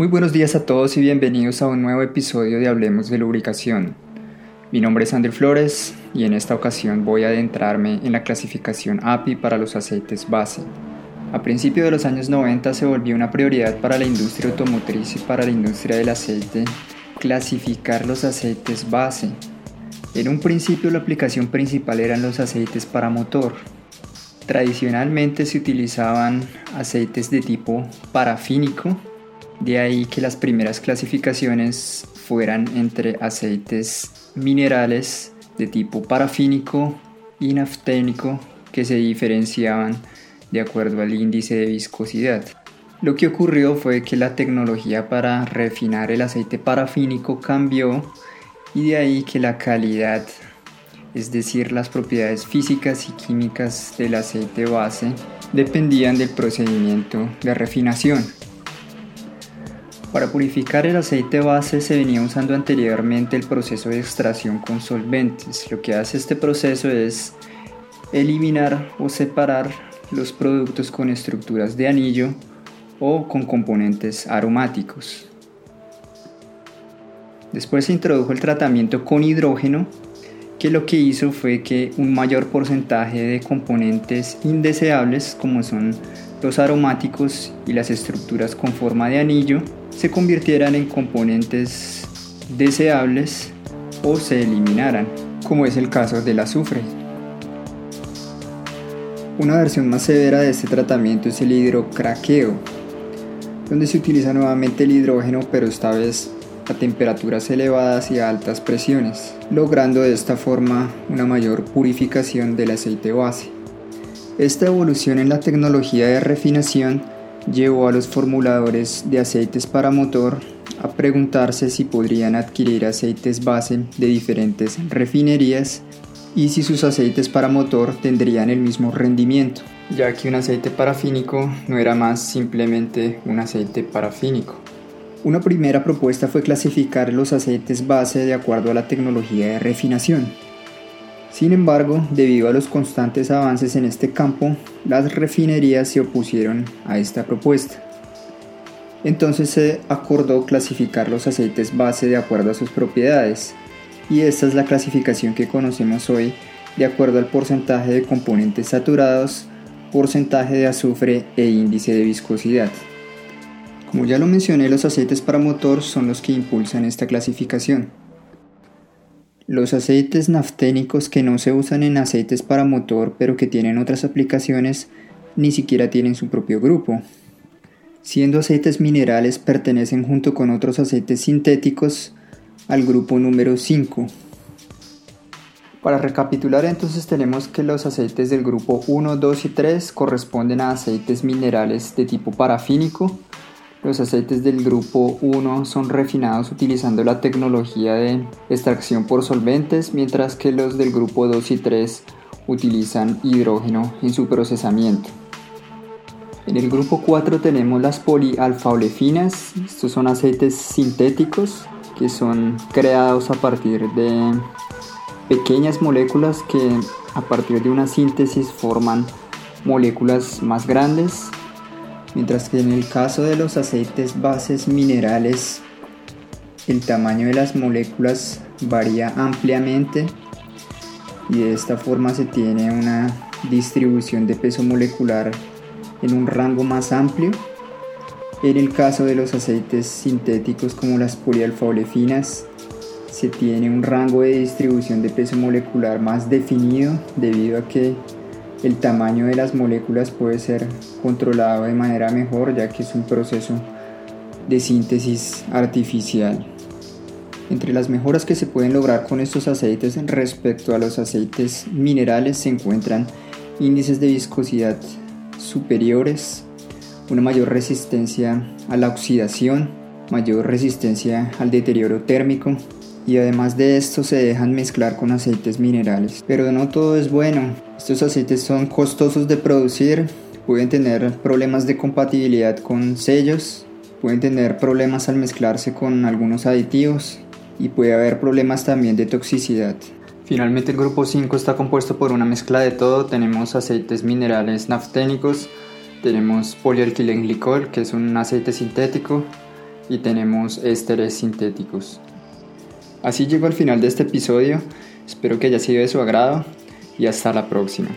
Muy buenos días a todos y bienvenidos a un nuevo episodio de Hablemos de Lubricación. Mi nombre es André Flores y en esta ocasión voy a adentrarme en la clasificación API para los aceites base. A principios de los años 90 se volvió una prioridad para la industria automotriz y para la industria del aceite clasificar los aceites base. En un principio la aplicación principal eran los aceites para motor. Tradicionalmente se utilizaban aceites de tipo parafínico de ahí que las primeras clasificaciones fueran entre aceites minerales de tipo parafínico y nafténico que se diferenciaban de acuerdo al índice de viscosidad. Lo que ocurrió fue que la tecnología para refinar el aceite parafínico cambió y de ahí que la calidad, es decir, las propiedades físicas y químicas del aceite base, dependían del procedimiento de refinación. Para purificar el aceite base se venía usando anteriormente el proceso de extracción con solventes. Lo que hace este proceso es eliminar o separar los productos con estructuras de anillo o con componentes aromáticos. Después se introdujo el tratamiento con hidrógeno, que lo que hizo fue que un mayor porcentaje de componentes indeseables, como son los aromáticos y las estructuras con forma de anillo, se convirtieran en componentes deseables o se eliminaran, como es el caso del azufre. Una versión más severa de este tratamiento es el hidrocraqueo, donde se utiliza nuevamente el hidrógeno pero esta vez a temperaturas elevadas y a altas presiones, logrando de esta forma una mayor purificación del aceite base. Esta evolución en la tecnología de refinación llevó a los formuladores de aceites para motor a preguntarse si podrían adquirir aceites base de diferentes refinerías y si sus aceites para motor tendrían el mismo rendimiento, ya que un aceite parafínico no era más simplemente un aceite parafínico. Una primera propuesta fue clasificar los aceites base de acuerdo a la tecnología de refinación, sin embargo, debido a los constantes avances en este campo, las refinerías se opusieron a esta propuesta. Entonces se acordó clasificar los aceites base de acuerdo a sus propiedades, y esta es la clasificación que conocemos hoy de acuerdo al porcentaje de componentes saturados, porcentaje de azufre e índice de viscosidad. Como ya lo mencioné, los aceites para motor son los que impulsan esta clasificación. Los aceites nafténicos que no se usan en aceites para motor pero que tienen otras aplicaciones ni siquiera tienen su propio grupo. Siendo aceites minerales pertenecen junto con otros aceites sintéticos al grupo número 5. Para recapitular entonces tenemos que los aceites del grupo 1, 2 y 3 corresponden a aceites minerales de tipo parafínico, los aceites del grupo 1 son refinados utilizando la tecnología de extracción por solventes, mientras que los del grupo 2 y 3 utilizan hidrógeno en su procesamiento. En el grupo 4 tenemos las polialfa-olefinas. Estos son aceites sintéticos que son creados a partir de pequeñas moléculas que a partir de una síntesis forman moléculas más grandes mientras que en el caso de los aceites bases minerales el tamaño de las moléculas varía ampliamente y de esta forma se tiene una distribución de peso molecular en un rango más amplio. En el caso de los aceites sintéticos como las polialfa-olefinas se tiene un rango de distribución de peso molecular más definido debido a que el tamaño de las moléculas puede ser controlado de manera mejor ya que es un proceso de síntesis artificial. Entre las mejoras que se pueden lograr con estos aceites respecto a los aceites minerales se encuentran índices de viscosidad superiores, una mayor resistencia a la oxidación, mayor resistencia al deterioro térmico, y además de esto se dejan mezclar con aceites minerales. Pero no todo es bueno. Estos aceites son costosos de producir, pueden tener problemas de compatibilidad con sellos, pueden tener problemas al mezclarse con algunos aditivos y puede haber problemas también de toxicidad. Finalmente el grupo 5 está compuesto por una mezcla de todo, tenemos aceites minerales nafténicos, tenemos polialquilenglicol que es un aceite sintético, y tenemos ésteres sintéticos. Así llego al final de este episodio, espero que haya sido de su agrado y hasta la próxima.